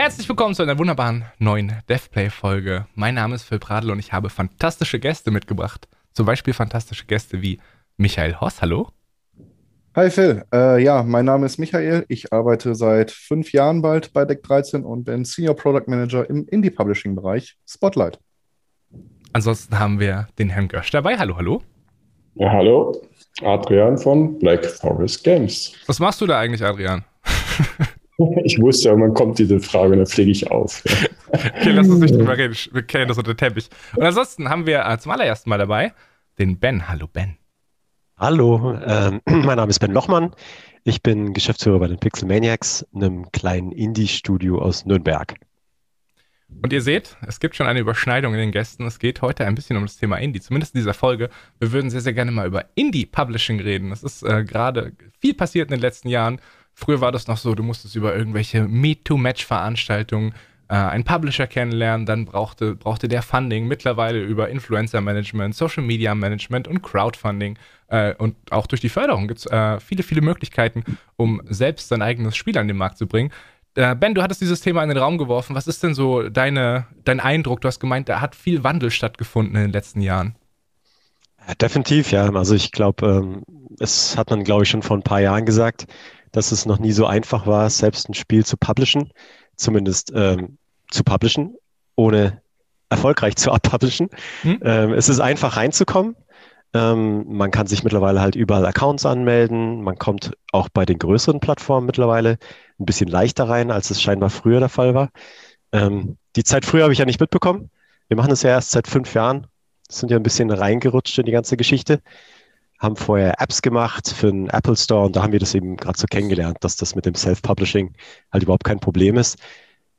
Herzlich willkommen zu einer wunderbaren neuen DevPlay-Folge. Mein Name ist Phil Pradl und ich habe fantastische Gäste mitgebracht. Zum Beispiel fantastische Gäste wie Michael Hoss. Hallo. Hi Phil, äh, ja, mein Name ist Michael. Ich arbeite seit fünf Jahren bald bei Deck 13 und bin Senior Product Manager im Indie-Publishing-Bereich Spotlight. Ansonsten haben wir den Herrn Gösch dabei. Hallo, hallo. Ja, hallo. Adrian von Black Forest Games. Was machst du da eigentlich, Adrian? Ich wusste, irgendwann kommt diese Frage und dann fliege ich auf. okay, lass uns nicht drüber reden. Wir kennen das unter den Teppich. Und ansonsten haben wir äh, zum allerersten Mal dabei den Ben. Hallo, Ben. Hallo, ähm, mein Name ist Ben Lochmann. Ich bin Geschäftsführer bei den Pixel Maniacs, einem kleinen Indie-Studio aus Nürnberg. Und ihr seht, es gibt schon eine Überschneidung in den Gästen. Es geht heute ein bisschen um das Thema Indie, zumindest in dieser Folge. Wir würden sehr, sehr gerne mal über Indie-Publishing reden. Es ist äh, gerade viel passiert in den letzten Jahren. Früher war das noch so, du musstest über irgendwelche Meet-to-Match-Veranstaltungen äh, einen Publisher kennenlernen, dann brauchte, brauchte der Funding, mittlerweile über Influencer-Management, Social-Media-Management und Crowdfunding äh, und auch durch die Förderung gibt es äh, viele, viele Möglichkeiten, um selbst sein eigenes Spiel an den Markt zu bringen. Äh, ben, du hattest dieses Thema in den Raum geworfen. Was ist denn so deine, dein Eindruck? Du hast gemeint, da hat viel Wandel stattgefunden in den letzten Jahren. definitiv, ja. Also ich glaube, ähm, es hat man, glaube ich, schon vor ein paar Jahren gesagt dass es noch nie so einfach war, selbst ein Spiel zu publishen, zumindest ähm, zu publishen, ohne erfolgreich zu abpublishen. Hm? Ähm, es ist einfach reinzukommen. Ähm, man kann sich mittlerweile halt überall Accounts anmelden. Man kommt auch bei den größeren Plattformen mittlerweile ein bisschen leichter rein, als es scheinbar früher der Fall war. Ähm, die Zeit früher habe ich ja nicht mitbekommen. Wir machen es ja erst seit fünf Jahren. Sind ja ein bisschen reingerutscht in die ganze Geschichte haben vorher Apps gemacht für den Apple Store und da haben wir das eben gerade so kennengelernt, dass das mit dem Self-Publishing halt überhaupt kein Problem ist.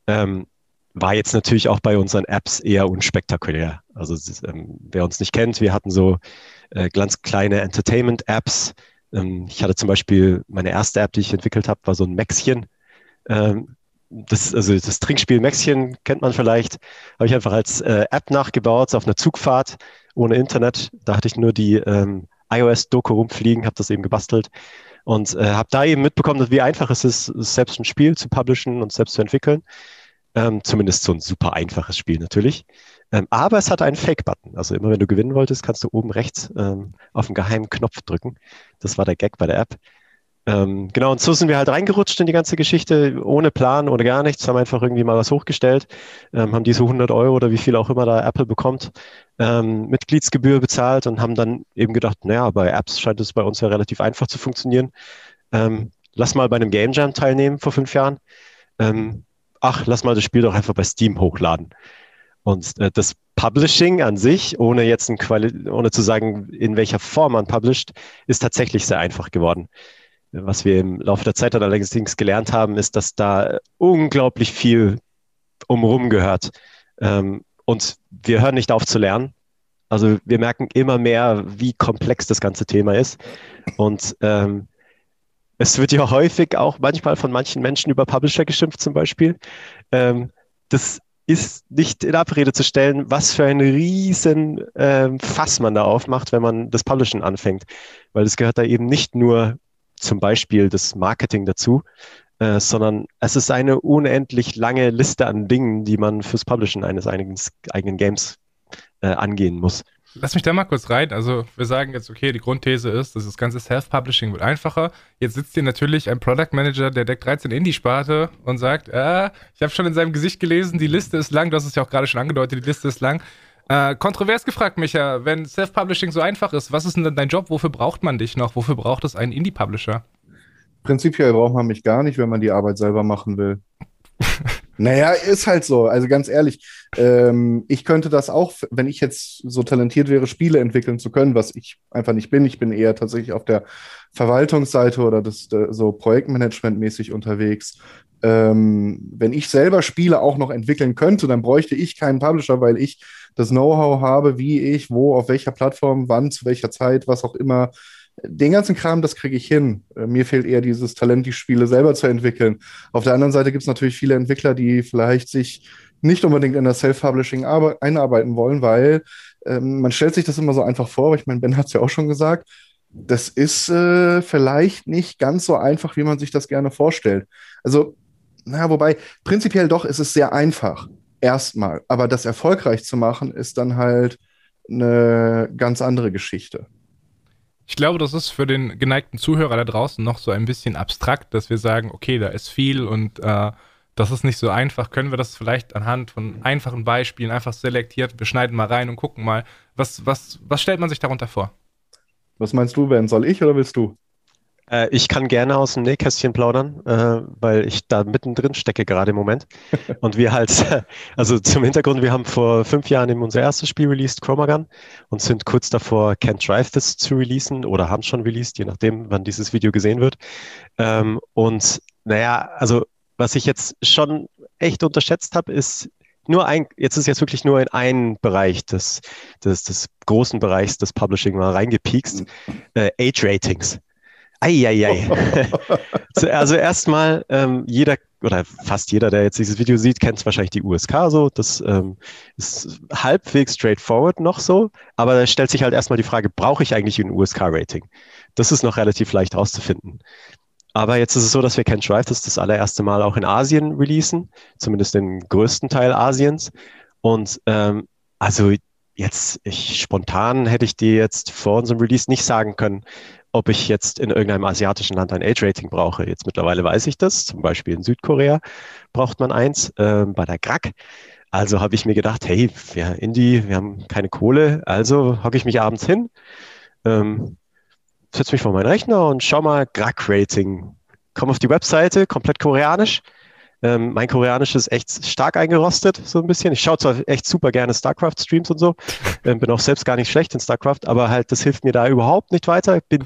Ähm, war jetzt natürlich auch bei unseren Apps eher unspektakulär. Also ähm, wer uns nicht kennt, wir hatten so äh, ganz kleine Entertainment-Apps. Ähm, ich hatte zum Beispiel meine erste App, die ich entwickelt habe, war so ein Maxchen. Ähm, das, also das Trinkspiel Maxchen kennt man vielleicht, habe ich einfach als äh, App nachgebaut auf einer Zugfahrt ohne Internet. Da hatte ich nur die ähm, iOS-Doku rumfliegen, habe das eben gebastelt und äh, habe da eben mitbekommen, wie einfach es ist, selbst ein Spiel zu publishen und selbst zu entwickeln. Ähm, zumindest so ein super einfaches Spiel natürlich. Ähm, aber es hat einen Fake-Button. Also immer wenn du gewinnen wolltest, kannst du oben rechts ähm, auf einen geheimen Knopf drücken. Das war der Gag bei der App. Ähm, genau, und so sind wir halt reingerutscht in die ganze Geschichte, ohne Plan, ohne gar nichts, haben einfach irgendwie mal was hochgestellt, ähm, haben diese 100 Euro oder wie viel auch immer da Apple bekommt, ähm, Mitgliedsgebühr bezahlt und haben dann eben gedacht, naja, bei Apps scheint es bei uns ja relativ einfach zu funktionieren. Ähm, lass mal bei einem Game Jam teilnehmen vor fünf Jahren. Ähm, ach, lass mal das Spiel doch einfach bei Steam hochladen. Und äh, das Publishing an sich, ohne jetzt ohne zu sagen, in welcher Form man publisht, ist tatsächlich sehr einfach geworden. Was wir im Laufe der Zeit allerdings gelernt haben, ist, dass da unglaublich viel umrum gehört. Ähm, und wir hören nicht auf zu lernen. Also wir merken immer mehr, wie komplex das ganze Thema ist. Und ähm, es wird ja häufig auch manchmal von manchen Menschen über Publisher geschimpft zum Beispiel. Ähm, das ist nicht in Abrede zu stellen, was für ein riesen ähm, Fass man da aufmacht, wenn man das Publishen anfängt. Weil es gehört da eben nicht nur zum Beispiel das Marketing dazu, äh, sondern es ist eine unendlich lange Liste an Dingen, die man fürs Publishen eines eigenen, eigenen Games äh, angehen muss. Lass mich da mal kurz rein. Also, wir sagen jetzt, okay, die Grundthese ist, dass das ganze Self-Publishing wird einfacher. Jetzt sitzt hier natürlich ein Product Manager der Deck 13 Indie-Sparte und sagt, äh, ich habe schon in seinem Gesicht gelesen, die Liste ist lang. Du hast es ja auch gerade schon angedeutet, die Liste ist lang. Äh, kontrovers gefragt, Micha, wenn Self-Publishing so einfach ist, was ist denn dein Job? Wofür braucht man dich noch? Wofür braucht es einen Indie-Publisher? Prinzipiell braucht man mich gar nicht, wenn man die Arbeit selber machen will. naja, ist halt so. Also ganz ehrlich, ähm, ich könnte das auch, wenn ich jetzt so talentiert wäre, Spiele entwickeln zu können, was ich einfach nicht bin. Ich bin eher tatsächlich auf der Verwaltungsseite oder das, so Projektmanagement-mäßig unterwegs. Ähm, wenn ich selber Spiele auch noch entwickeln könnte, dann bräuchte ich keinen Publisher, weil ich das Know-how habe, wie ich, wo, auf welcher Plattform, wann, zu welcher Zeit, was auch immer. Den ganzen Kram, das kriege ich hin. Äh, mir fehlt eher dieses Talent, die Spiele selber zu entwickeln. Auf der anderen Seite gibt es natürlich viele Entwickler, die vielleicht sich nicht unbedingt in das Self-Publishing einarbeiten wollen, weil ähm, man stellt sich das immer so einfach vor, aber ich meine, Ben hat es ja auch schon gesagt, das ist äh, vielleicht nicht ganz so einfach, wie man sich das gerne vorstellt. Also na, wobei, prinzipiell doch ist es sehr einfach. Erstmal. Aber das erfolgreich zu machen, ist dann halt eine ganz andere Geschichte. Ich glaube, das ist für den geneigten Zuhörer da draußen noch so ein bisschen abstrakt, dass wir sagen, okay, da ist viel und äh, das ist nicht so einfach. Können wir das vielleicht anhand von einfachen Beispielen einfach selektiert, wir schneiden mal rein und gucken mal, was, was, was stellt man sich darunter vor? Was meinst du, Ben? Soll ich oder willst du? Äh, ich kann gerne aus dem Nähkästchen plaudern, äh, weil ich da mittendrin stecke gerade im Moment. Und wir halt, also zum Hintergrund, wir haben vor fünf Jahren eben unser erstes Spiel released, Chromagun, und sind kurz davor, Can't Drive This zu releasen oder haben schon released, je nachdem, wann dieses Video gesehen wird. Ähm, und naja, also was ich jetzt schon echt unterschätzt habe, ist nur ein, jetzt ist jetzt wirklich nur in einen Bereich des, des, des großen Bereichs des Publishing mal reingepiekst, äh, Age-Ratings. Eieiei. also erstmal, ähm, jeder oder fast jeder, der jetzt dieses Video sieht, kennt wahrscheinlich die USK so. Das ähm, ist halbwegs straightforward noch so, aber da stellt sich halt erstmal die Frage, brauche ich eigentlich ein USK-Rating? Das ist noch relativ leicht rauszufinden. Aber jetzt ist es so, dass wir Can't Drive das das allererste Mal auch in Asien releasen, zumindest den größten Teil Asiens. Und ähm, also jetzt, ich spontan hätte ich dir jetzt vor unserem Release nicht sagen können, ob ich jetzt in irgendeinem asiatischen Land ein Age-Rating brauche. Jetzt mittlerweile weiß ich das. Zum Beispiel in Südkorea braucht man eins äh, bei der GRAC. Also habe ich mir gedacht, hey, wir Indie, wir haben keine Kohle, also hocke ich mich abends hin, ähm, setze mich vor meinen Rechner und schau mal GRAC-Rating. Komme auf die Webseite, komplett koreanisch. Ähm, mein Koreanisch ist echt stark eingerostet, so ein bisschen. Ich schaue zwar echt super gerne StarCraft-Streams und so, ähm, bin auch selbst gar nicht schlecht in StarCraft, aber halt, das hilft mir da überhaupt nicht weiter. Ich bin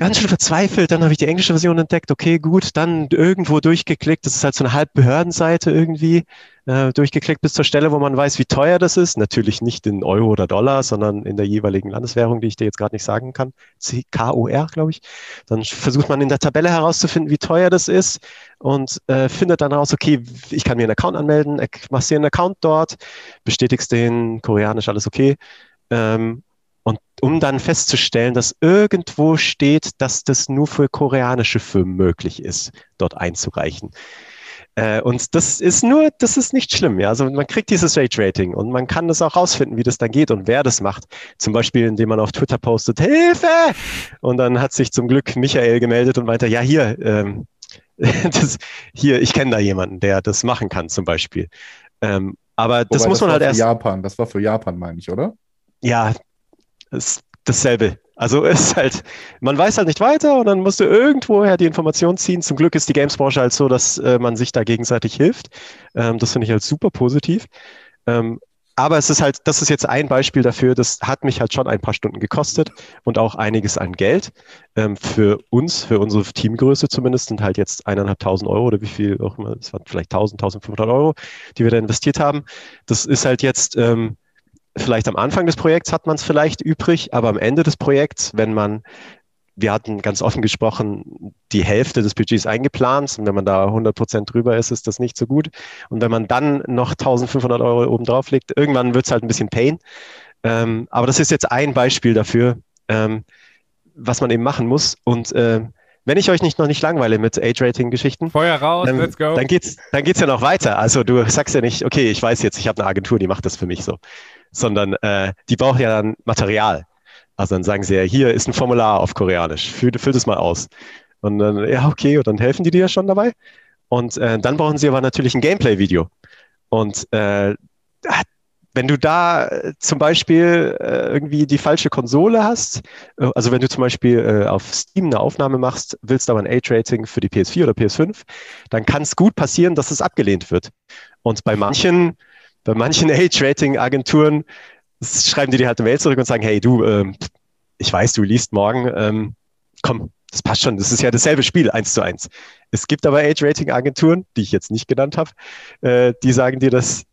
ganz schön verzweifelt. Dann habe ich die englische Version entdeckt. Okay, gut, dann irgendwo durchgeklickt. Das ist halt so eine Halbbehördenseite irgendwie. Äh, durchgeklickt bis zur Stelle, wo man weiß, wie teuer das ist. Natürlich nicht in Euro oder Dollar, sondern in der jeweiligen Landeswährung, die ich dir jetzt gerade nicht sagen kann. CKUR, glaube ich. Dann versucht man in der Tabelle herauszufinden, wie teuer das ist und äh, findet dann raus, okay, ich kann mir einen Account anmelden, machst dir einen Account dort, bestätigst den, koreanisch alles okay. Ähm, und um dann festzustellen, dass irgendwo steht, dass das nur für koreanische Firmen möglich ist, dort einzureichen. Äh, und das ist nur, das ist nicht schlimm. Ja? Also man kriegt dieses Rate Rating und man kann das auch rausfinden, wie das dann geht und wer das macht. Zum Beispiel, indem man auf Twitter postet, Hilfe! Und dann hat sich zum Glück Michael gemeldet und meinte, ja, hier, ähm, das, hier, ich kenne da jemanden, der das machen kann, zum Beispiel. Ähm, aber das Wobei, muss man das halt erst. Japan, das war für Japan, meine ich, oder? Ja, ist dasselbe. Also ist halt, man weiß halt nicht weiter und dann musst du irgendwoher die Information ziehen. Zum Glück ist die Games-Branche halt so, dass äh, man sich da gegenseitig hilft. Ähm, das finde ich halt super positiv. Ähm, aber es ist halt, das ist jetzt ein Beispiel dafür, das hat mich halt schon ein paar Stunden gekostet und auch einiges an Geld. Ähm, für uns, für unsere Teamgröße zumindest, sind halt jetzt eineinhalbtausend Euro oder wie viel auch immer, es waren vielleicht 1000, 1500 Euro, die wir da investiert haben. Das ist halt jetzt, ähm, vielleicht am Anfang des Projekts hat man es vielleicht übrig, aber am Ende des Projekts, wenn man, wir hatten ganz offen gesprochen, die Hälfte des Budgets eingeplant und wenn man da 100 Prozent drüber ist, ist das nicht so gut. Und wenn man dann noch 1500 Euro oben drauf legt, irgendwann wird es halt ein bisschen Pain. Ähm, aber das ist jetzt ein Beispiel dafür, ähm, was man eben machen muss. Und äh, wenn ich euch nicht noch nicht langweile mit Age-Rating-Geschichten, Feuer raus, dann, let's go. Dann geht's, dann geht's ja noch weiter. Also du sagst ja nicht, okay, ich weiß jetzt, ich habe eine Agentur, die macht das für mich so sondern äh, die brauchen ja dann Material. Also dann sagen sie ja, hier ist ein Formular auf Koreanisch, füll, füll das mal aus. Und dann, ja, okay, und dann helfen die dir schon dabei. Und äh, dann brauchen sie aber natürlich ein Gameplay-Video. Und äh, wenn du da äh, zum Beispiel äh, irgendwie die falsche Konsole hast, äh, also wenn du zum Beispiel äh, auf Steam eine Aufnahme machst, willst aber ein Age-Rating für die PS4 oder PS5, dann kann es gut passieren, dass es abgelehnt wird. Und bei manchen bei manchen Age-Rating-Agenturen schreiben die dir halt eine Mail zurück und sagen, hey, du, ähm, ich weiß, du liest morgen, ähm, komm, das passt schon, das ist ja dasselbe Spiel, eins zu eins. Es gibt aber Age-Rating-Agenturen, die ich jetzt nicht genannt habe, äh, die sagen dir, dass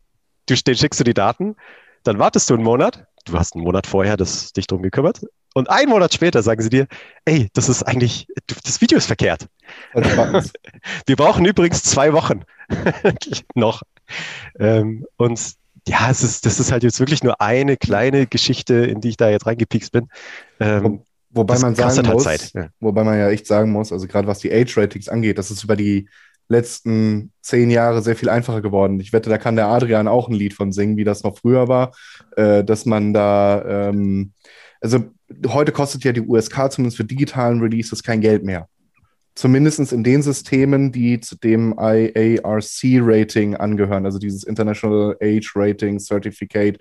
du schickst du die Daten, dann wartest du einen Monat, du hast einen Monat vorher das, dich drum gekümmert und einen Monat später sagen sie dir, ey, das ist eigentlich, das Video ist verkehrt. Wir brauchen übrigens zwei Wochen noch. Ähm, und ja, es ist, das ist halt jetzt wirklich nur eine kleine Geschichte, in die ich da jetzt reingepiekst bin. Ähm, wobei man sagen halt muss, ja. wobei man ja echt sagen muss, also gerade was die Age-Ratings angeht, das ist über die letzten zehn Jahre sehr viel einfacher geworden. Ich wette, da kann der Adrian auch ein Lied von singen, wie das noch früher war, äh, dass man da, ähm, also heute kostet ja die USK zumindest für digitalen Releases kein Geld mehr zumindest in den Systemen, die zu dem IARC-Rating angehören, also dieses International Age Rating Certificate.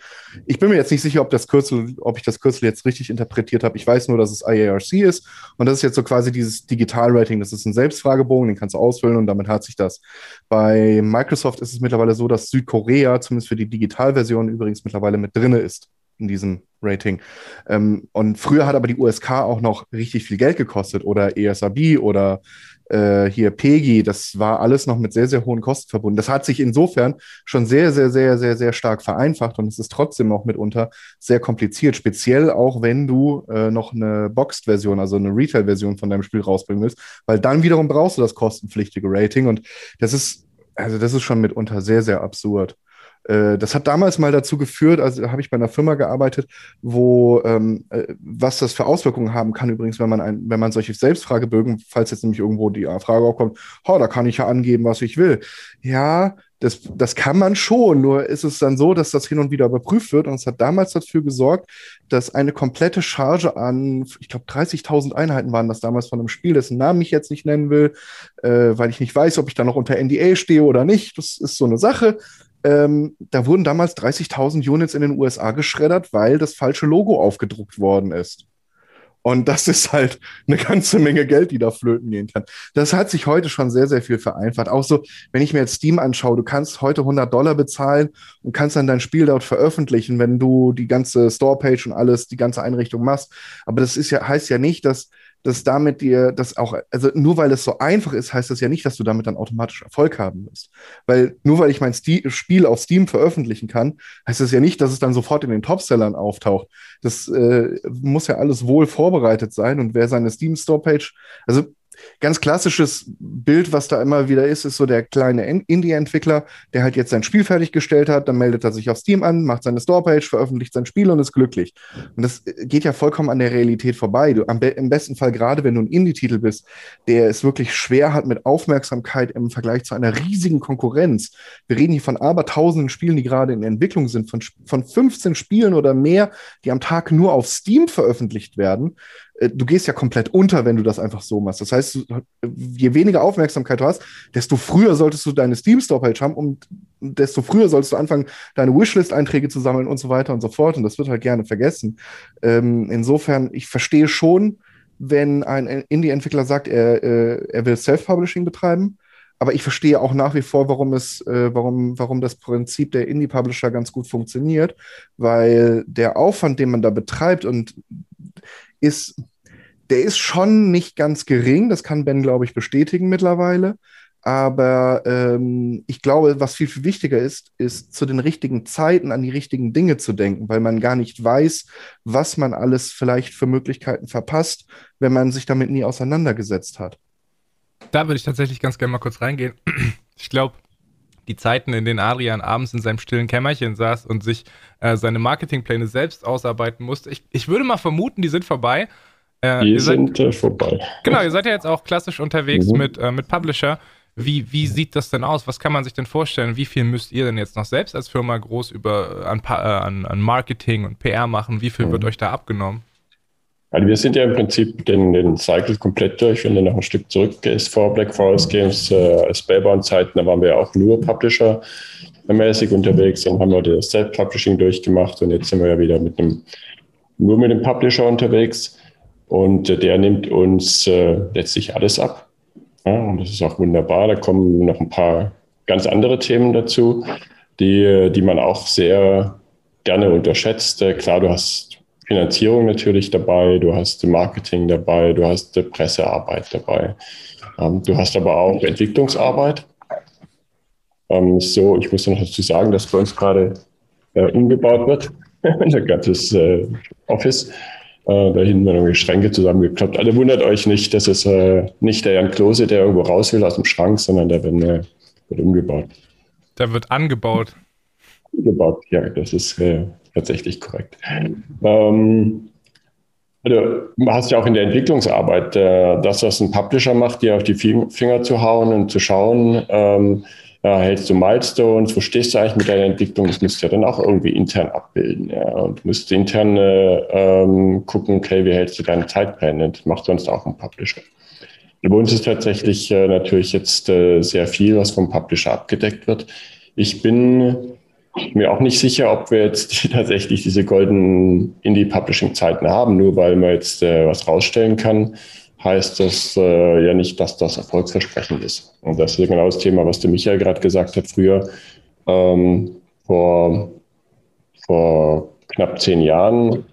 Ich bin mir jetzt nicht sicher, ob das Kürzel, ob ich das Kürzel jetzt richtig interpretiert habe. Ich weiß nur, dass es IARC ist und das ist jetzt so quasi dieses Digital-Rating. Das ist ein Selbstfragebogen, den kannst du ausfüllen und damit hat sich das. Bei Microsoft ist es mittlerweile so, dass Südkorea zumindest für die Digitalversion übrigens mittlerweile mit drinne ist in diesem Rating. Ähm, und früher hat aber die USK auch noch richtig viel Geld gekostet oder ESAB oder äh, hier PEGI. Das war alles noch mit sehr, sehr hohen Kosten verbunden. Das hat sich insofern schon sehr, sehr, sehr, sehr, sehr stark vereinfacht und es ist trotzdem noch mitunter sehr kompliziert, speziell auch wenn du äh, noch eine Boxed-Version, also eine Retail-Version von deinem Spiel rausbringen willst, weil dann wiederum brauchst du das kostenpflichtige Rating und das ist, also das ist schon mitunter sehr, sehr absurd. Äh, das hat damals mal dazu geführt, also habe ich bei einer Firma gearbeitet, wo ähm, äh, was das für Auswirkungen haben kann, übrigens, wenn man ein, wenn man solche Selbstfragebögen, falls jetzt nämlich irgendwo die Frage aufkommt, oh, da kann ich ja angeben, was ich will. Ja, das, das kann man schon, nur ist es dann so, dass das hin und wieder überprüft wird. Und es hat damals dafür gesorgt, dass eine komplette Charge an, ich glaube, 30.000 Einheiten waren das damals von einem Spiel, dessen Namen ich jetzt nicht nennen will, äh, weil ich nicht weiß, ob ich da noch unter NDA stehe oder nicht. Das ist so eine Sache. Ähm, da wurden damals 30.000 Units in den USA geschreddert, weil das falsche Logo aufgedruckt worden ist. Und das ist halt eine ganze Menge Geld, die da flöten gehen kann. Das hat sich heute schon sehr, sehr viel vereinfacht. Auch so, wenn ich mir jetzt Steam anschaue, du kannst heute 100 Dollar bezahlen und kannst dann dein Spiel dort veröffentlichen, wenn du die ganze Storepage und alles, die ganze Einrichtung machst. Aber das ist ja, heißt ja nicht, dass dass damit dir das auch, also nur weil es so einfach ist, heißt das ja nicht, dass du damit dann automatisch Erfolg haben wirst. Weil nur weil ich mein Sti Spiel auf Steam veröffentlichen kann, heißt das ja nicht, dass es dann sofort in den Topsellern auftaucht. Das äh, muss ja alles wohl vorbereitet sein und wer seine Steam Store Page, also ganz klassisches Bild, was da immer wieder ist, ist so der kleine Indie-Entwickler, der halt jetzt sein Spiel fertiggestellt hat, dann meldet er sich auf Steam an, macht seine Storepage, veröffentlicht sein Spiel und ist glücklich. Und das geht ja vollkommen an der Realität vorbei. Du, am, Im besten Fall, gerade wenn du ein Indie-Titel bist, der es wirklich schwer hat mit Aufmerksamkeit im Vergleich zu einer riesigen Konkurrenz. Wir reden hier von abertausenden Spielen, die gerade in Entwicklung sind, von, von 15 Spielen oder mehr, die am Tag nur auf Steam veröffentlicht werden. Äh, du gehst ja komplett unter, wenn du das einfach so machst. Das heißt, je weniger Aufmerksamkeit du hast, desto früher solltest du deine Steam Store Page haben und desto früher solltest du anfangen, deine Wishlist-Einträge zu sammeln und so weiter und so fort. Und das wird halt gerne vergessen. Ähm, insofern, ich verstehe schon, wenn ein Indie-Entwickler sagt, er, äh, er will Self-Publishing betreiben. Aber ich verstehe auch nach wie vor, warum es, äh, warum, warum das Prinzip der Indie-Publisher ganz gut funktioniert, weil der Aufwand, den man da betreibt und ist, der ist schon nicht ganz gering. Das kann Ben, glaube ich, bestätigen mittlerweile. Aber ähm, ich glaube, was viel, viel wichtiger ist, ist zu den richtigen Zeiten an die richtigen Dinge zu denken, weil man gar nicht weiß, was man alles vielleicht für Möglichkeiten verpasst, wenn man sich damit nie auseinandergesetzt hat. Da würde ich tatsächlich ganz gerne mal kurz reingehen. Ich glaube, die Zeiten, in denen Adrian abends in seinem stillen Kämmerchen saß und sich äh, seine Marketingpläne selbst ausarbeiten musste. Ich, ich würde mal vermuten, die sind vorbei. Äh, die sind äh, vorbei. Genau, ihr seid ja jetzt auch klassisch unterwegs mhm. mit, äh, mit Publisher. Wie, wie sieht das denn aus? Was kann man sich denn vorstellen? Wie viel müsst ihr denn jetzt noch selbst als Firma groß über, äh, an, äh, an, an Marketing und PR machen? Wie viel mhm. wird euch da abgenommen? Also wir sind ja im Prinzip den, den Cycle komplett durch. Wenn du noch ein Stück zurückgehst vor Black Forest Games, äh, Spellbound-Zeiten, da waren wir auch nur Publisher-mäßig unterwegs. Dann haben wir das Self-Publishing durchgemacht und jetzt sind wir ja wieder mit einem, nur mit dem Publisher unterwegs. Und äh, der nimmt uns äh, letztlich alles ab. Ja, und das ist auch wunderbar. Da kommen noch ein paar ganz andere Themen dazu, die, die man auch sehr gerne unterschätzt. Äh, klar, du hast Finanzierung natürlich dabei, du hast Marketing dabei, du hast Pressearbeit dabei. Ähm, du hast aber auch Entwicklungsarbeit. Ähm, so, ich muss noch dazu sagen, dass bei uns gerade äh, umgebaut wird, ein ganzes äh, Office. Äh, da hinten werden Schränke zusammengeklappt. Alle wundert euch nicht, das ist äh, nicht der Jan Klose, der irgendwo raus will aus dem Schrank, sondern der wird, umgebaut. Der wird angebaut. Umgebaut, ja, das ist tatsächlich korrekt. Ähm, Also, du hast ja auch in der Entwicklungsarbeit, äh, das, was ein Publisher macht, dir auf die Finger zu hauen und zu schauen, ähm, ja, hältst du Milestones, wo stehst du eigentlich mit deiner Entwicklung? Das müsst ihr dann auch irgendwie intern abbilden. Ja. Und du musst intern äh, ähm, gucken, okay, wie hältst du deine Zeitpläne? Das macht sonst auch ein Publisher. Bei uns ist tatsächlich äh, natürlich jetzt äh, sehr viel, was vom Publisher abgedeckt wird. Ich bin mir auch nicht sicher, ob wir jetzt tatsächlich diese goldenen Indie-Publishing-Zeiten haben, nur weil man jetzt äh, was rausstellen kann heißt das äh, ja nicht, dass das erfolgsversprechend ist. Und das ist genau das Thema, was der Michael gerade gesagt hat früher. Ähm, vor, vor knapp zehn Jahren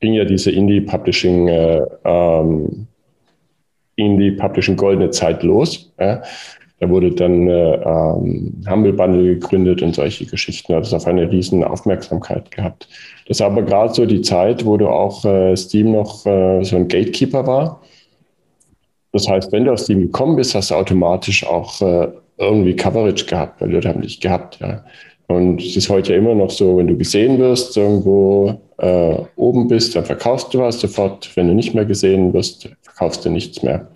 ging ja diese Indie-Publishing äh, ähm, Indie-Publishing goldene Zeit los. Ja. Da wurde dann äh, ähm, Humble Bundle gegründet und solche Geschichten. hat es auf eine riesen Aufmerksamkeit gehabt. Das ist aber gerade so die Zeit, wo du auch äh, Steam noch äh, so ein Gatekeeper war. Das heißt, wenn du auf Steam gekommen bist, hast du automatisch auch äh, irgendwie Coverage gehabt, weil Leute haben dich gehabt. Ja. Und es ist heute immer noch so, wenn du gesehen wirst, irgendwo äh, oben bist, dann verkaufst du was sofort. Wenn du nicht mehr gesehen wirst, verkaufst du nichts mehr.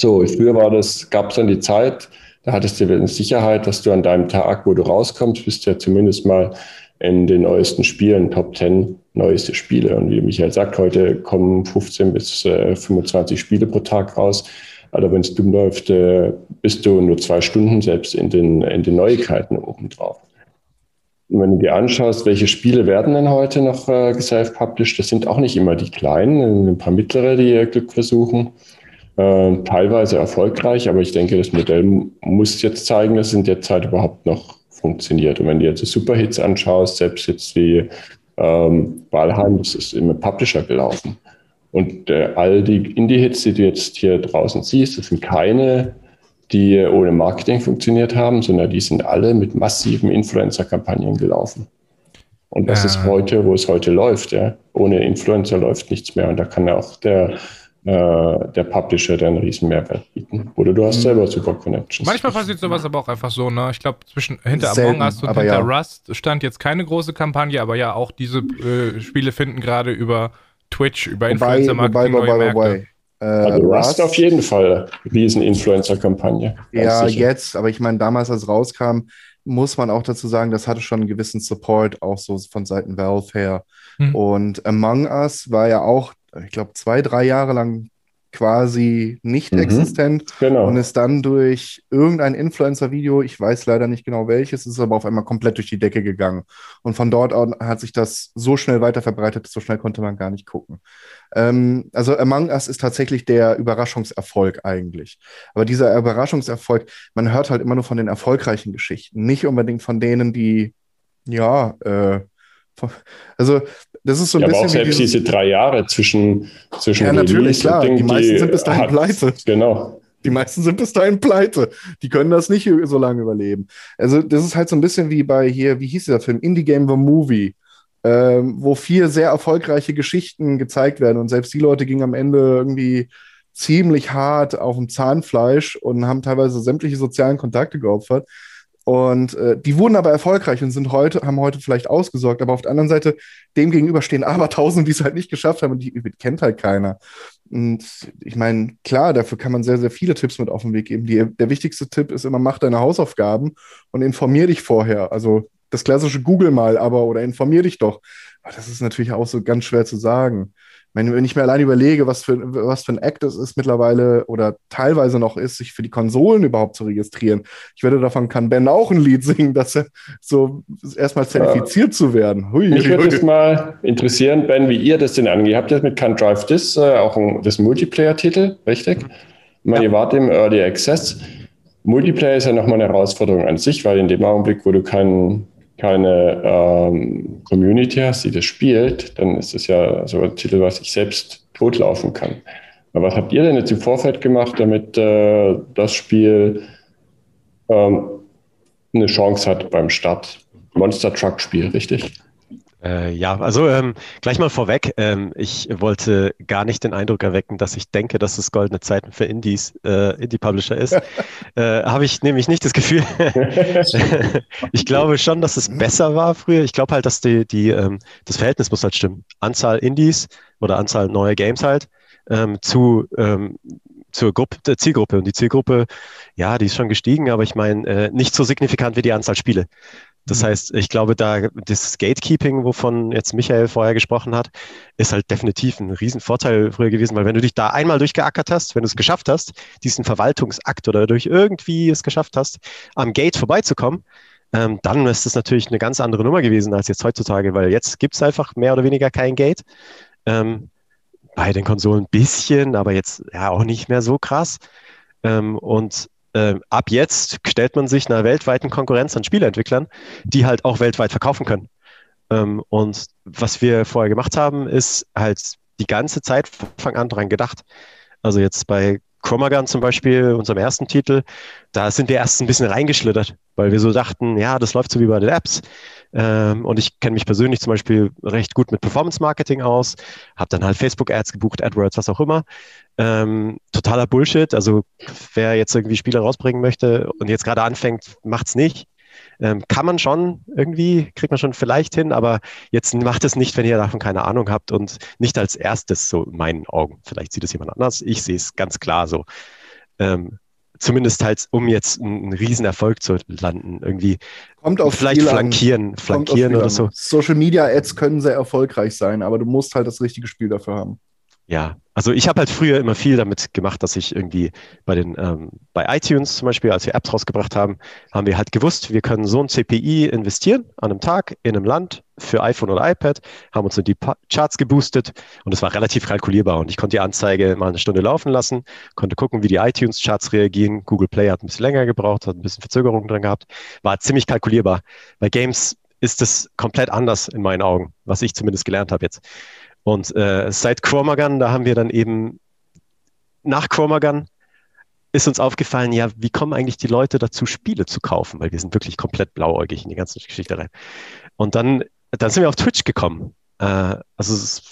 So, früher war das, gab es dann die Zeit, da hattest du eine Sicherheit, dass du an deinem Tag, wo du rauskommst, bist ja zumindest mal in den neuesten Spielen, Top 10 neueste Spiele. Und wie Michael sagt, heute kommen 15 bis äh, 25 Spiele pro Tag raus. Also wenn es dumm läuft, äh, bist du nur zwei Stunden selbst in den, in den Neuigkeiten obendrauf. Und wenn du dir anschaust, welche Spiele werden denn heute noch äh, self-published, das sind auch nicht immer die kleinen, ein paar mittlere, die ihr Glück versuchen. Äh, teilweise erfolgreich, aber ich denke, das Modell muss jetzt zeigen, dass es in der Zeit überhaupt noch funktioniert. Und wenn du jetzt die Superhits anschaust, selbst jetzt wie ähm, Valheim, das ist im Publisher gelaufen. Und äh, all die Indie-Hits, die du jetzt hier draußen siehst, das sind keine, die ohne Marketing funktioniert haben, sondern die sind alle mit massiven Influencer-Kampagnen gelaufen. Und das ja. ist heute, wo es heute läuft. Ja. Ohne Influencer läuft nichts mehr. Und da kann auch der der Publisher der einen riesen Mehrwert bieten. Oder du hast mhm. selber super Connections. Manchmal passiert sowas aber auch einfach so, ne? Ich glaube, zwischen hinter Selten, Among Us und hinter ja. Rust stand jetzt keine große Kampagne, aber ja, auch diese äh, Spiele finden gerade über Twitch, über Influencer-Marketing wobei, wobei, wobei, Äh, also Rust, Rust auf jeden Fall riesen Influencer-Kampagne. Ja, sicher. jetzt, aber ich meine, damals, als es rauskam, muss man auch dazu sagen, das hatte schon einen gewissen Support, auch so von Seiten Valve her. Mhm. Und Among Us war ja auch ich glaube, zwei, drei Jahre lang quasi nicht mhm, existent genau. und ist dann durch irgendein Influencer-Video, ich weiß leider nicht genau welches, ist aber auf einmal komplett durch die Decke gegangen. Und von dort an hat sich das so schnell weiter verbreitet, so schnell konnte man gar nicht gucken. Ähm, also Among Us ist tatsächlich der Überraschungserfolg eigentlich. Aber dieser Überraschungserfolg, man hört halt immer nur von den erfolgreichen Geschichten, nicht unbedingt von denen, die ja, äh, also das ist so ein ja, bisschen. Aber auch selbst diese drei Jahre zwischen, zwischen Ja, natürlich, klar. Ding, die meisten die sind bis dahin hat, pleite. Genau. Die meisten sind bis dahin pleite. Die können das nicht so lange überleben. Also, das ist halt so ein bisschen wie bei hier, wie hieß dieser Film? Indie Game The Movie, ähm, wo vier sehr erfolgreiche Geschichten gezeigt werden. Und selbst die Leute gingen am Ende irgendwie ziemlich hart auf dem Zahnfleisch und haben teilweise sämtliche sozialen Kontakte geopfert. Und äh, die wurden aber erfolgreich und sind heute, haben heute vielleicht ausgesorgt. Aber auf der anderen Seite, dem gegenüber stehen aber tausend, die es halt nicht geschafft haben und die kennt halt keiner. Und ich meine, klar, dafür kann man sehr, sehr viele Tipps mit auf den Weg geben. Die, der wichtigste Tipp ist immer, mach deine Hausaufgaben und informier dich vorher. Also das klassische Google mal, aber oder informier dich doch. Aber das ist natürlich auch so ganz schwer zu sagen meine, wenn ich mir allein überlege, was für, was für ein Act es ist mittlerweile oder teilweise noch ist, sich für die Konsolen überhaupt zu registrieren. Ich werde davon kann Ben auch ein Lied singen, dass er so erstmal zertifiziert ja. zu werden. Hui, Mich würde es mal interessieren, Ben, wie ihr das denn angeht. Ihr habt jetzt mit Can Drive This äh, auch ein, das Multiplayer-Titel, richtig? Ich meine, ja. ihr wart im Early Access. Multiplayer ist ja nochmal eine Herausforderung an sich, weil in dem Augenblick, wo du keinen keine ähm, Community hast, die das spielt, dann ist es ja so ein Titel, was ich selbst totlaufen kann. Aber was habt ihr denn jetzt im Vorfeld gemacht, damit äh, das Spiel ähm, eine Chance hat beim Start? Monster Truck Spiel, richtig? Äh, ja, also ähm, gleich mal vorweg. Ähm, ich wollte gar nicht den Eindruck erwecken, dass ich denke, dass es goldene Zeiten für Indies, äh, Indie-Publisher ist. äh, Habe ich nämlich nicht das Gefühl. ich glaube schon, dass es besser war früher. Ich glaube halt, dass die, die, ähm, das Verhältnis muss halt stimmen. Anzahl Indies oder Anzahl neuer Games halt ähm, zu ähm, zur Gruppe, der Zielgruppe. Und die Zielgruppe, ja, die ist schon gestiegen, aber ich meine, äh, nicht so signifikant wie die Anzahl Spiele. Das mhm. heißt, ich glaube, da das Gatekeeping, wovon jetzt Michael vorher gesprochen hat, ist halt definitiv ein Riesenvorteil früher gewesen, weil wenn du dich da einmal durchgeackert hast, wenn du es geschafft hast, diesen Verwaltungsakt oder durch irgendwie es geschafft hast, am Gate vorbeizukommen, ähm, dann ist das natürlich eine ganz andere Nummer gewesen als jetzt heutzutage, weil jetzt gibt es einfach mehr oder weniger kein Gate. Ähm, bei den Konsolen ein bisschen, aber jetzt ja auch nicht mehr so krass. Ähm, und äh, ab jetzt stellt man sich einer weltweiten Konkurrenz an Spieleentwicklern, die halt auch weltweit verkaufen können. Ähm, und was wir vorher gemacht haben, ist halt die ganze Zeit von Anfang an dran gedacht. Also jetzt bei Chromagun zum Beispiel, unserem ersten Titel, da sind wir erst ein bisschen reingeschlittert, weil wir so dachten, ja, das läuft so wie bei den Apps. Ähm, und ich kenne mich persönlich zum Beispiel recht gut mit Performance Marketing aus, habe dann halt Facebook-Ads gebucht, AdWords, was auch immer. Ähm, totaler Bullshit. Also wer jetzt irgendwie Spiele rausbringen möchte und jetzt gerade anfängt, macht's nicht. Ähm, kann man schon irgendwie, kriegt man schon vielleicht hin, aber jetzt macht es nicht, wenn ihr davon keine Ahnung habt und nicht als erstes so in meinen Augen. Vielleicht sieht es jemand anders. Ich sehe es ganz klar so. Ähm, zumindest halt, um jetzt einen Riesenerfolg zu landen, irgendwie Kommt auf vielleicht flankieren, an. flankieren oder so. Social Media Ads können sehr erfolgreich sein, aber du musst halt das richtige Spiel dafür haben. Ja, also ich habe halt früher immer viel damit gemacht, dass ich irgendwie bei den ähm, bei iTunes zum Beispiel, als wir Apps rausgebracht haben, haben wir halt gewusst, wir können so ein CPI investieren an einem Tag in einem Land für iPhone oder iPad, haben uns in die Charts geboostet und es war relativ kalkulierbar und ich konnte die Anzeige mal eine Stunde laufen lassen, konnte gucken, wie die iTunes-Charts reagieren. Google Play hat ein bisschen länger gebraucht, hat ein bisschen Verzögerung drin gehabt, war ziemlich kalkulierbar. Bei Games ist es komplett anders in meinen Augen, was ich zumindest gelernt habe jetzt. Und äh, seit Chromagun, da haben wir dann eben nach Chromagun ist uns aufgefallen, ja, wie kommen eigentlich die Leute dazu, Spiele zu kaufen? Weil wir sind wirklich komplett blauäugig in die ganze Geschichte rein. Und dann, dann sind wir auf Twitch gekommen. Äh, also,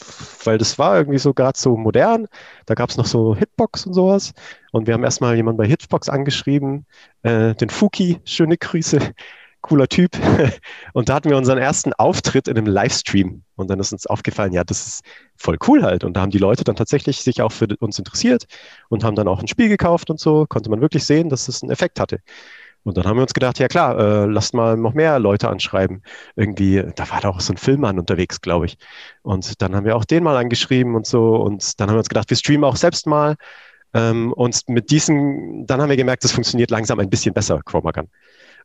weil das war irgendwie so gerade so modern. Da gab es noch so Hitbox und sowas. Und wir haben erstmal jemanden bei Hitbox angeschrieben, äh, den Fuki, schöne Grüße cooler Typ. Und da hatten wir unseren ersten Auftritt in einem Livestream. Und dann ist uns aufgefallen, ja, das ist voll cool halt. Und da haben die Leute dann tatsächlich sich auch für uns interessiert und haben dann auch ein Spiel gekauft und so. Konnte man wirklich sehen, dass es einen Effekt hatte. Und dann haben wir uns gedacht, ja klar, äh, lasst mal noch mehr Leute anschreiben. Irgendwie, da war da auch so ein Filmmann unterwegs, glaube ich. Und dann haben wir auch den mal angeschrieben und so. Und dann haben wir uns gedacht, wir streamen auch selbst mal. Ähm, und mit diesem, dann haben wir gemerkt, das funktioniert langsam ein bisschen besser, Chromagun.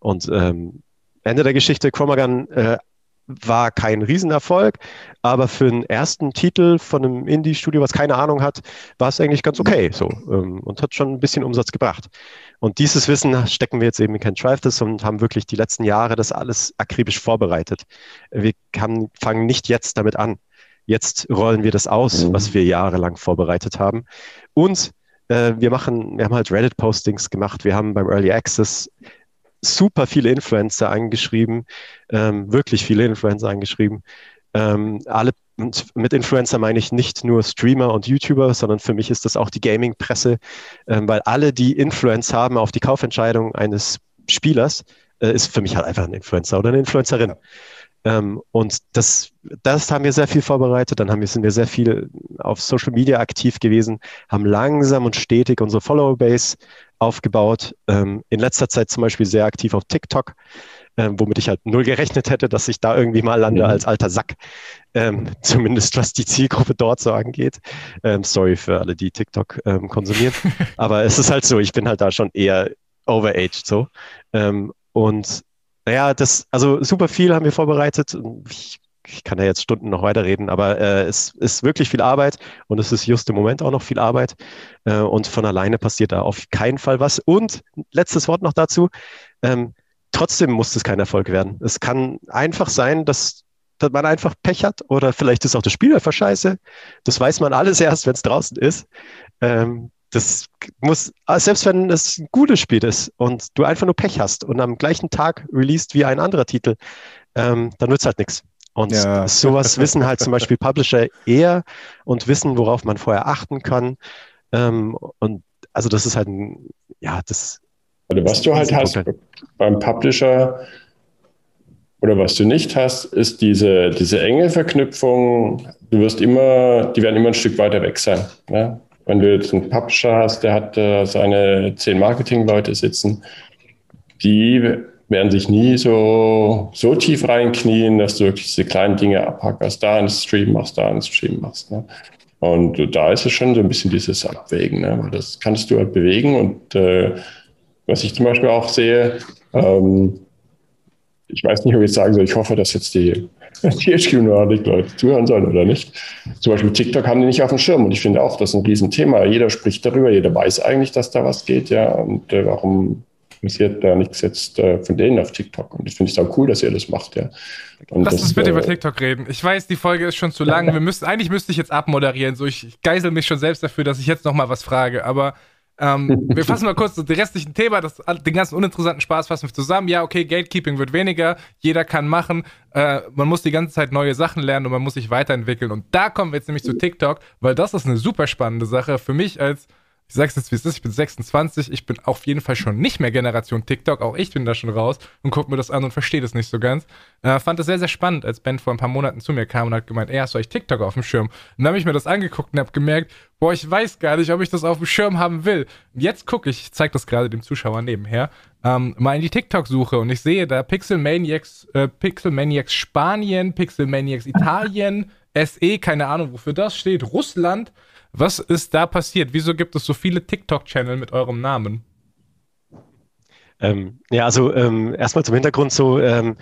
Und ähm, Ende der Geschichte, Chromagun äh, war kein Riesenerfolg, aber für einen ersten Titel von einem Indie-Studio, was keine Ahnung hat, war es eigentlich ganz okay so ähm, und hat schon ein bisschen Umsatz gebracht. Und dieses Wissen stecken wir jetzt eben in Can't Drive This und haben wirklich die letzten Jahre das alles akribisch vorbereitet. Wir kann, fangen nicht jetzt damit an. Jetzt rollen wir das aus, mhm. was wir jahrelang vorbereitet haben. Und äh, wir machen, wir haben halt Reddit-Postings gemacht, wir haben beim Early Access super viele Influencer angeschrieben, ähm, wirklich viele Influencer angeschrieben. Ähm, alle mit Influencer meine ich nicht nur Streamer und YouTuber, sondern für mich ist das auch die Gaming-Presse, ähm, weil alle, die Influence haben auf die Kaufentscheidung eines Spielers, äh, ist für mich halt einfach ein Influencer oder eine Influencerin. Ja. Ähm, und das, das haben wir sehr viel vorbereitet. Dann haben wir, sind wir sehr viel auf Social Media aktiv gewesen, haben langsam und stetig unsere Follower-Base aufgebaut. Ähm, in letzter Zeit zum Beispiel sehr aktiv auf TikTok, ähm, womit ich halt null gerechnet hätte, dass ich da irgendwie mal lande mhm. als alter Sack. Ähm, zumindest was die Zielgruppe dort so angeht. Ähm, sorry für alle, die TikTok ähm, konsumieren. Aber es ist halt so, ich bin halt da schon eher overaged so. Ähm, und naja, das, also super viel haben wir vorbereitet. Ich, ich kann ja jetzt Stunden noch weiterreden, aber äh, es ist wirklich viel Arbeit und es ist just im Moment auch noch viel Arbeit. Äh, und von alleine passiert da auf keinen Fall was. Und letztes Wort noch dazu. Ähm, trotzdem muss es kein Erfolg werden. Es kann einfach sein, dass, dass man einfach Pech hat oder vielleicht ist auch das Spiel einfach scheiße. Das weiß man alles erst, wenn es draußen ist. Ähm, das muss, selbst wenn es ein gutes Spiel ist und du einfach nur Pech hast und am gleichen Tag released wie ein anderer Titel, ähm, dann nützt halt nichts. Und ja. sowas wissen halt zum Beispiel Publisher eher und wissen, worauf man vorher achten kann. Ähm, und also das ist halt ein, ja, das. Also was du halt hast beim Publisher, oder was du nicht hast, ist diese, diese enge Verknüpfung. Du wirst immer, die werden immer ein Stück weiter weg sein. Ne? Wenn du jetzt einen Publisher hast, der hat äh, seine zehn Marketing-Leute sitzen, die werden sich nie so, so tief reinknien, dass du wirklich diese kleinen Dinge abhackerst, da einen Stream machst, da einen Stream machst. Ne? Und da ist es schon so ein bisschen dieses Abwägen. Ne? Das kannst du halt bewegen. Und äh, was ich zum Beispiel auch sehe, ähm, ich weiß nicht, ob ich sagen soll, ich hoffe, dass jetzt die THQ Nordic Leute zuhören sollen oder nicht. Zum Beispiel TikTok haben die nicht auf dem Schirm und ich finde auch, das ist ein Riesenthema. Jeder spricht darüber, jeder weiß eigentlich, dass da was geht, ja. Und äh, warum passiert da nichts jetzt äh, von denen auf TikTok? Und ich finde es auch cool, dass ihr das macht, ja. Und Lass das, uns bitte äh, über TikTok reden. Ich weiß, die Folge ist schon zu lang. Wir müssen, eigentlich müsste ich jetzt abmoderieren. So, ich, ich geisel mich schon selbst dafür, dass ich jetzt noch mal was frage. Aber ähm, wir fassen mal kurz das restlichen Thema, das, den ganzen uninteressanten Spaß fassen wir zusammen. Ja, okay, Gatekeeping wird weniger, jeder kann machen, äh, man muss die ganze Zeit neue Sachen lernen und man muss sich weiterentwickeln. Und da kommen wir jetzt nämlich zu TikTok, weil das ist eine super spannende Sache für mich als ich sag's jetzt, wie es ist, ich bin 26, ich bin auf jeden Fall schon nicht mehr Generation TikTok, auch ich bin da schon raus und guck mir das an und verstehe das nicht so ganz. Äh, fand das sehr, sehr spannend, als Ben vor ein paar Monaten zu mir kam und hat gemeint, ey, hast du euch TikTok auf dem Schirm? Und dann habe ich mir das angeguckt und habe gemerkt, boah, ich weiß gar nicht, ob ich das auf dem Schirm haben will. Und jetzt gucke ich, ich zeig das gerade dem Zuschauer nebenher, ähm, mal in die TikTok-Suche und ich sehe da Pixel Maniacs, äh, Pixel Spanien, Pixel Maniacs Italien, SE, keine Ahnung, wofür das steht, Russland, was ist da passiert? Wieso gibt es so viele TikTok-Channel mit eurem Namen? Ähm, ja, also ähm, erstmal zum Hintergrund so, ähm,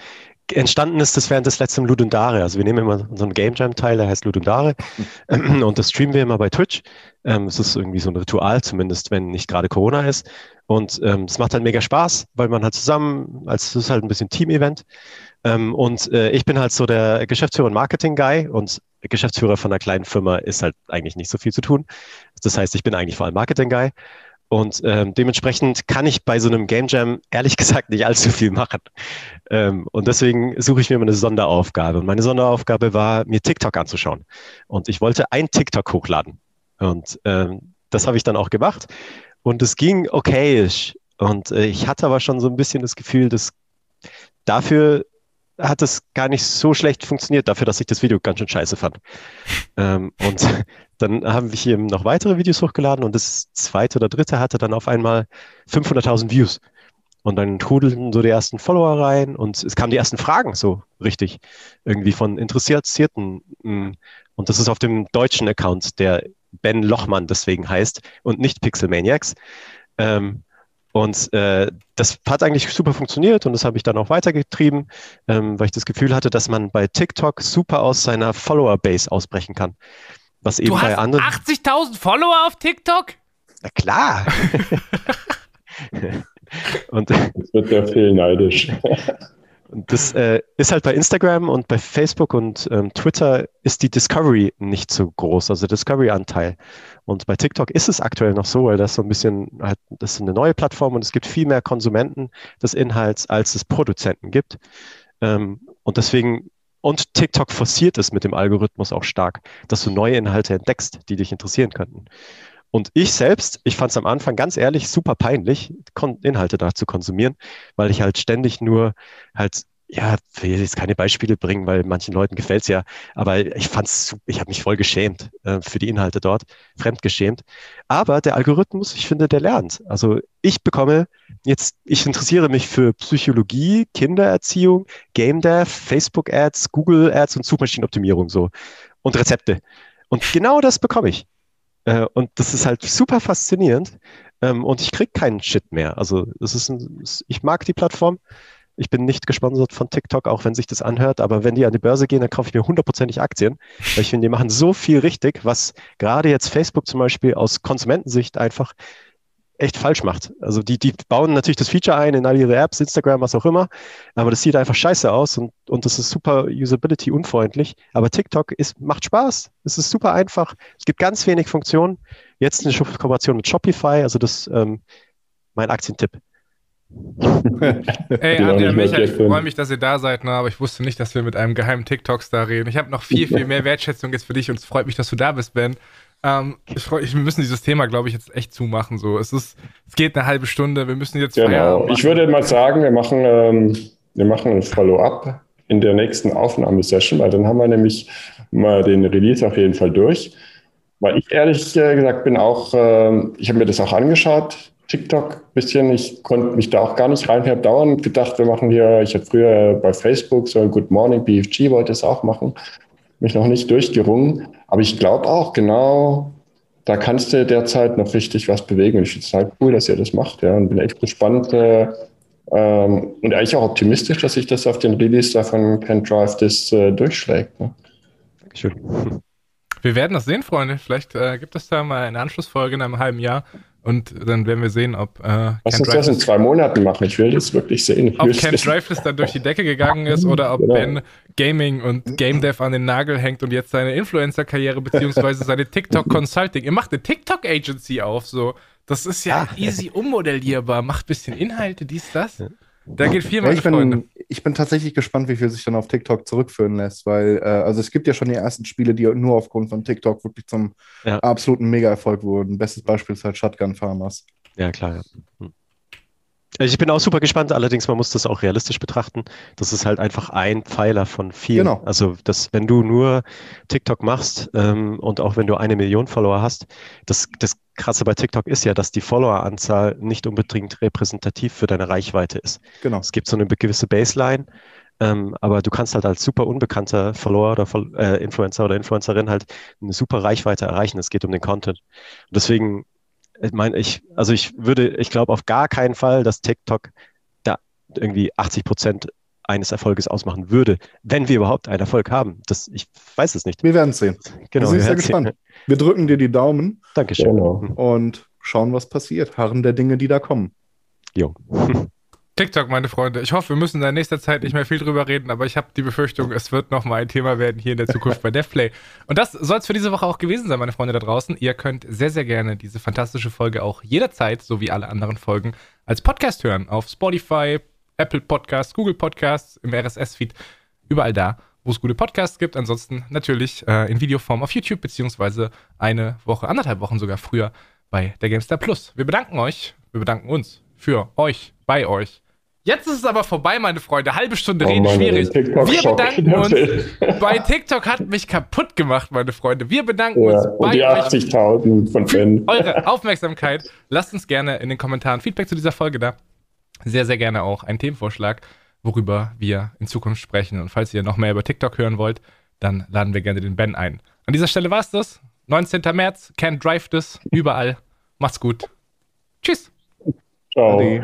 entstanden ist das während des letzten Ludundare. Also wir nehmen immer unseren Game Jam Teil, der heißt Ludundare und das streamen wir immer bei Twitch. Ähm, es ist irgendwie so ein Ritual, zumindest wenn nicht gerade Corona ist. Und ähm, es macht halt mega Spaß, weil man halt zusammen, als es ist halt ein bisschen Team-Event. Ähm, und äh, ich bin halt so der Geschäftsführer und Marketing-Guy und Geschäftsführer von einer kleinen Firma ist halt eigentlich nicht so viel zu tun. Das heißt, ich bin eigentlich vor allem Marketing-Guy. Und ähm, dementsprechend kann ich bei so einem Game Jam ehrlich gesagt nicht allzu viel machen. Ähm, und deswegen suche ich mir immer eine Sonderaufgabe. Und meine Sonderaufgabe war, mir TikTok anzuschauen. Und ich wollte ein TikTok hochladen. Und ähm, das habe ich dann auch gemacht. Und es ging okayisch. Und äh, ich hatte aber schon so ein bisschen das Gefühl, dass dafür hat es gar nicht so schlecht funktioniert, dafür, dass ich das Video ganz schön scheiße fand. ähm, und dann haben wir hier noch weitere Videos hochgeladen und das zweite oder dritte hatte dann auf einmal 500.000 Views. Und dann trudelten so die ersten Follower rein und es kamen die ersten Fragen so richtig irgendwie von Interessierten. Mm. Und das ist auf dem deutschen Account, der Ben Lochmann deswegen heißt und nicht Pixel Maniacs. Ähm, und äh, das hat eigentlich super funktioniert und das habe ich dann auch weitergetrieben, ähm, weil ich das Gefühl hatte, dass man bei TikTok super aus seiner Follower-Base ausbrechen kann. Was eben du bei anderen. 80.000 Follower auf TikTok? Na klar. und das wird ja viel neidisch. Und das äh, ist halt bei Instagram und bei Facebook und ähm, Twitter ist die Discovery nicht so groß, also Discovery-Anteil. Und bei TikTok ist es aktuell noch so, weil das so ein bisschen, halt, das ist eine neue Plattform und es gibt viel mehr Konsumenten des Inhalts, als es Produzenten gibt. Ähm, und deswegen, und TikTok forciert es mit dem Algorithmus auch stark, dass du neue Inhalte entdeckst, die dich interessieren könnten. Und ich selbst, ich fand es am Anfang ganz ehrlich super peinlich, Inhalte da zu konsumieren, weil ich halt ständig nur halt, ja, will jetzt keine Beispiele bringen, weil manchen Leuten gefällt es ja, aber ich fand's, ich habe mich voll geschämt äh, für die Inhalte dort, fremdgeschämt. Aber der Algorithmus, ich finde, der lernt. Also ich bekomme jetzt, ich interessiere mich für Psychologie, Kindererziehung, Game Dev, Facebook Ads, Google Ads und Suchmaschinenoptimierung so und Rezepte. Und genau das bekomme ich. Äh, und das ist halt super faszinierend. Ähm, und ich kriege keinen Shit mehr. Also es ist ein, ich mag die Plattform. Ich bin nicht gesponsert von TikTok, auch wenn sich das anhört, aber wenn die an die Börse gehen, dann kaufe ich mir hundertprozentig Aktien, weil ich finde, die machen so viel richtig, was gerade jetzt Facebook zum Beispiel aus Konsumentensicht einfach echt falsch macht. Also die, die bauen natürlich das Feature ein in all ihre Apps, Instagram, was auch immer, aber das sieht einfach scheiße aus und, und das ist super usability unfreundlich. Aber TikTok ist, macht Spaß. Es ist super einfach. Es gibt ganz wenig Funktionen. Jetzt eine Kooperation mit Shopify, also das ähm, mein Aktientipp. Ey, Adrian Michael, ich freue mich, dass ihr da seid, ne? aber ich wusste nicht, dass wir mit einem geheimen TikTok-Star reden. Ich habe noch viel, viel mehr Wertschätzung jetzt für dich und es freut mich, dass du da bist, Ben. Ähm, ich freu, ich, wir müssen dieses Thema, glaube ich, jetzt echt zumachen. So. Es, ist, es geht eine halbe Stunde, wir müssen jetzt genau. Ich würde mal sagen, wir machen, ähm, wir machen ein Follow-up in der nächsten Aufnahmesession, weil dann haben wir nämlich mal den Release auf jeden Fall durch. Weil ich ehrlich äh, gesagt bin auch, äh, ich habe mir das auch angeschaut, TikTok ein bisschen. Ich konnte mich da auch gar nicht rein. Ich habe dauernd gedacht, wir machen hier, ich habe früher bei Facebook so ein Good Morning BFG, wollte es auch machen. Mich noch nicht durchgerungen. Aber ich glaube auch, genau da kannst du derzeit noch richtig was bewegen. Und ich finde es halt cool, dass ihr das macht. Ja, und bin echt gespannt äh, ähm, und eigentlich auch optimistisch, dass sich das auf den Release da von Can Drive das äh, durchschlägt. Ne? Dankeschön. Wir werden das sehen, Freunde. Vielleicht äh, gibt es da mal eine Anschlussfolge in einem halben Jahr, und dann werden wir sehen, ob. Äh, Lass uns das in zwei Monaten machen. Ich will das wirklich sehen. ob Ken Driveless dann durch die Decke gegangen ist oder ob genau. Ben Gaming und Game Dev an den Nagel hängt und jetzt seine Influencer-Karriere beziehungsweise seine TikTok-Consulting. Ihr macht eine TikTok-Agency auf, so. Das ist ja ah. easy ummodellierbar. Macht ein bisschen Inhalte, dies, das. Da geht viel, meine ja, ich Freunde. Bin, ich bin tatsächlich gespannt, wie viel sich dann auf TikTok zurückführen lässt, weil, äh, also es gibt ja schon die ersten Spiele, die nur aufgrund von TikTok wirklich zum ja. absoluten Mega-Erfolg wurden. Bestes Beispiel ist halt Shotgun Farmers. Ja, klar, ja. Hm. Ich bin auch super gespannt, allerdings man muss das auch realistisch betrachten. Das ist halt einfach ein Pfeiler von vielen. Genau. Also, dass, wenn du nur TikTok machst ähm, und auch wenn du eine Million Follower hast, das, das Krasse bei TikTok ist ja, dass die Followeranzahl nicht unbedingt repräsentativ für deine Reichweite ist. Genau. Es gibt so eine gewisse Baseline, ähm, aber du kannst halt als super unbekannter Follower oder äh, Influencer oder Influencerin halt eine super Reichweite erreichen. Es geht um den Content. Und deswegen ich meine, ich, also ich würde, ich glaube auf gar keinen Fall, dass TikTok da irgendwie 80 Prozent eines Erfolges ausmachen würde, wenn wir überhaupt einen Erfolg haben. Das, ich weiß es nicht. Wir werden es sehen. Genau, wir sind sehr gespannt. Sehen. Wir drücken dir die Daumen. Dankeschön. Genau. Und schauen, was passiert. Harren der Dinge, die da kommen. Jo. TikTok, meine Freunde. Ich hoffe, wir müssen in nächster Zeit nicht mehr viel drüber reden, aber ich habe die Befürchtung, es wird nochmal ein Thema werden hier in der Zukunft bei DevPlay. Und das soll es für diese Woche auch gewesen sein, meine Freunde da draußen. Ihr könnt sehr, sehr gerne diese fantastische Folge auch jederzeit, so wie alle anderen Folgen, als Podcast hören. Auf Spotify, Apple Podcasts, Google Podcasts, im RSS-Feed, überall da, wo es gute Podcasts gibt. Ansonsten natürlich äh, in Videoform auf YouTube, beziehungsweise eine Woche, anderthalb Wochen sogar früher bei der GameStar Plus. Wir bedanken euch, wir bedanken uns für euch, bei euch. Jetzt ist es aber vorbei, meine Freunde. Halbe Stunde oh, reden, Mann, schwierig. Wir bedanken uns. bei TikTok hat mich kaputt gemacht, meine Freunde. Wir bedanken ja, uns bei die 80.000 von Fan. Eure Aufmerksamkeit. Lasst uns gerne in den Kommentaren Feedback zu dieser Folge da. Sehr, sehr gerne auch einen Themenvorschlag, worüber wir in Zukunft sprechen. Und falls ihr noch mehr über TikTok hören wollt, dann laden wir gerne den Ben ein. An dieser Stelle war es das. 19. März, Can't Drive This, überall. Macht's gut. Tschüss. Ciao. Adi.